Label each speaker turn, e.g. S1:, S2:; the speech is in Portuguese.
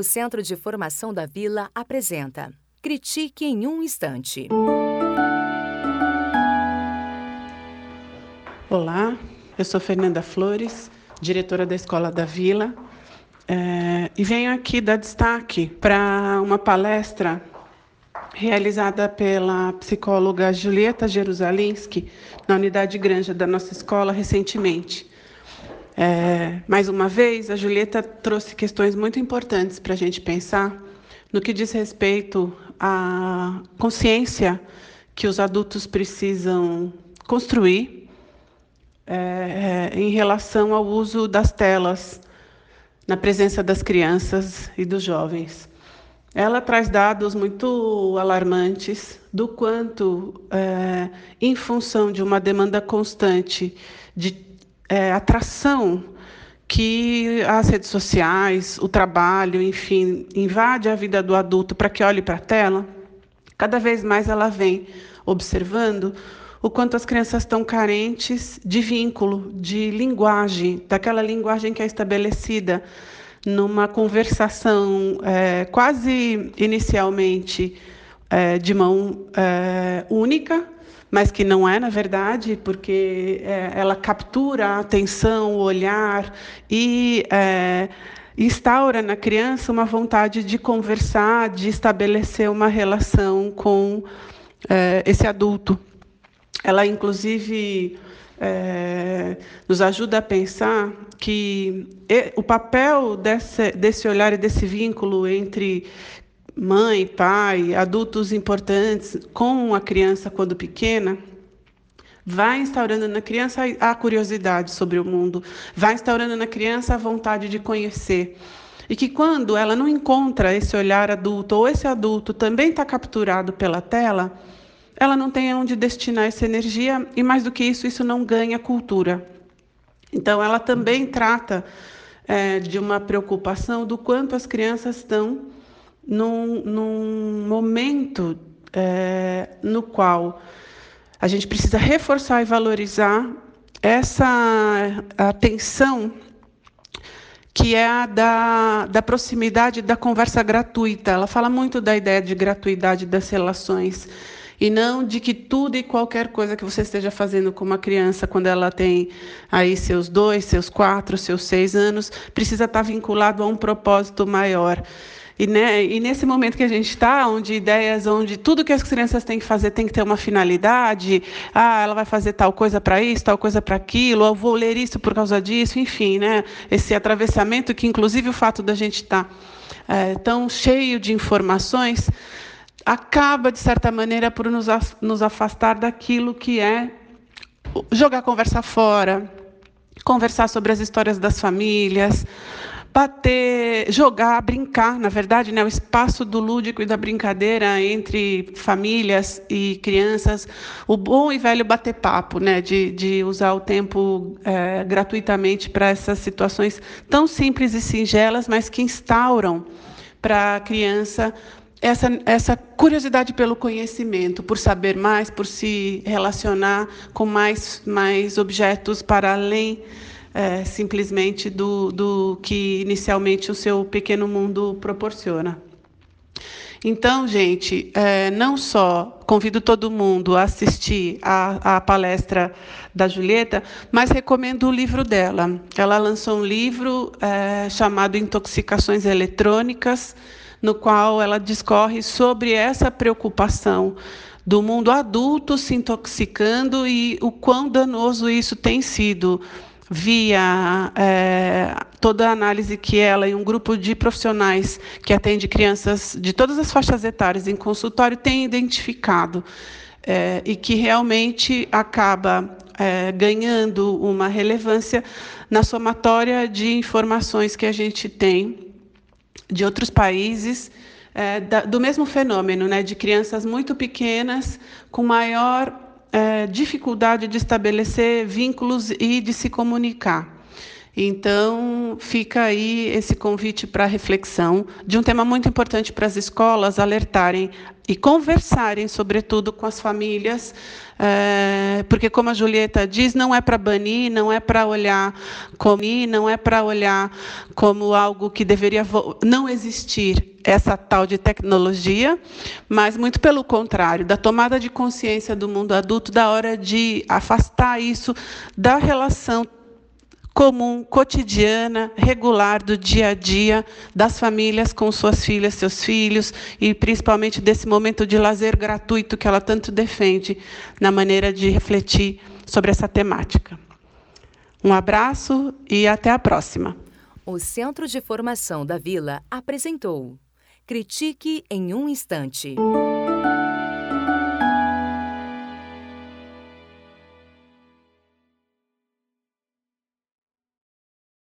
S1: O Centro de Formação da Vila apresenta Critique em um Instante.
S2: Olá, eu sou Fernanda Flores, diretora da Escola da Vila, é, e venho aqui dar destaque para uma palestra realizada pela psicóloga Julieta Jerusalinski na unidade Granja da nossa escola recentemente. É, mais uma vez, a Julieta trouxe questões muito importantes para a gente pensar no que diz respeito à consciência que os adultos precisam construir é, em relação ao uso das telas na presença das crianças e dos jovens. Ela traz dados muito alarmantes do quanto, é, em função de uma demanda constante de é, atração que as redes sociais, o trabalho, enfim, invade a vida do adulto para que olhe para a tela, cada vez mais ela vem observando o quanto as crianças estão carentes de vínculo, de linguagem, daquela linguagem que é estabelecida numa conversação é, quase inicialmente é, de mão é, única, mas que não é, na verdade, porque é, ela captura a atenção, o olhar e é, instaura na criança uma vontade de conversar, de estabelecer uma relação com é, esse adulto. Ela, inclusive, é, nos ajuda a pensar que o papel desse, desse olhar e desse vínculo entre mãe, pai, adultos importantes com a criança quando pequena, vai instaurando na criança a curiosidade sobre o mundo, vai instaurando na criança a vontade de conhecer. E que quando ela não encontra esse olhar adulto, ou esse adulto também está capturado pela tela, ela não tem onde destinar essa energia, e mais do que isso, isso não ganha cultura. Então, ela também trata é, de uma preocupação do quanto as crianças estão num, num momento é, no qual a gente precisa reforçar e valorizar essa atenção que é a da, da proximidade da conversa gratuita. Ela fala muito da ideia de gratuidade das relações e não de que tudo e qualquer coisa que você esteja fazendo com uma criança quando ela tem aí seus dois, seus quatro, seus seis anos precisa estar vinculado a um propósito maior. E, né, e, nesse momento que a gente está, onde ideias, onde tudo que as crianças têm que fazer tem que ter uma finalidade, ah, ela vai fazer tal coisa para isso, tal coisa para aquilo, eu vou ler isso por causa disso, enfim, né, esse atravessamento que, inclusive, o fato da gente estar tá, é, tão cheio de informações acaba, de certa maneira, por nos, nos afastar daquilo que é jogar a conversa fora, conversar sobre as histórias das famílias, bater, jogar, brincar, na verdade, né, o espaço do lúdico e da brincadeira entre famílias e crianças, o bom e velho bater papo, né, de, de usar o tempo é, gratuitamente para essas situações tão simples e singelas, mas que instauram para a criança essa, essa curiosidade pelo conhecimento, por saber mais, por se relacionar com mais, mais objetos para além é, simplesmente do, do que inicialmente o seu pequeno mundo proporciona. Então, gente, é, não só convido todo mundo a assistir a, palestra da Julieta, mas recomendo o livro dela. Ela lançou um livro é, chamado Intoxicações Eletrônicas, no qual ela discorre sobre essa preocupação do mundo adulto se intoxicando e o quão danoso isso tem sido via é, toda a análise que ela e um grupo de profissionais que atende crianças de todas as faixas etárias em consultório têm identificado é, e que realmente acaba é, ganhando uma relevância na somatória de informações que a gente tem de outros países é, da, do mesmo fenômeno, né, de crianças muito pequenas com maior é, dificuldade de estabelecer vínculos e de se comunicar. Então, fica aí esse convite para reflexão de um tema muito importante para as escolas alertarem e conversarem, sobretudo, com as famílias, é, porque, como a Julieta diz, não é para banir, não é para olhar como não é para olhar como algo que deveria não existir essa tal de tecnologia, mas muito pelo contrário, da tomada de consciência do mundo adulto, da hora de afastar isso da relação comum, cotidiana, regular do dia a dia das famílias com suas filhas, seus filhos e principalmente desse momento de lazer gratuito que ela tanto defende na maneira de refletir sobre essa temática. Um abraço e até a próxima.
S1: O Centro de Formação da Vila apresentou Critique em um Instante.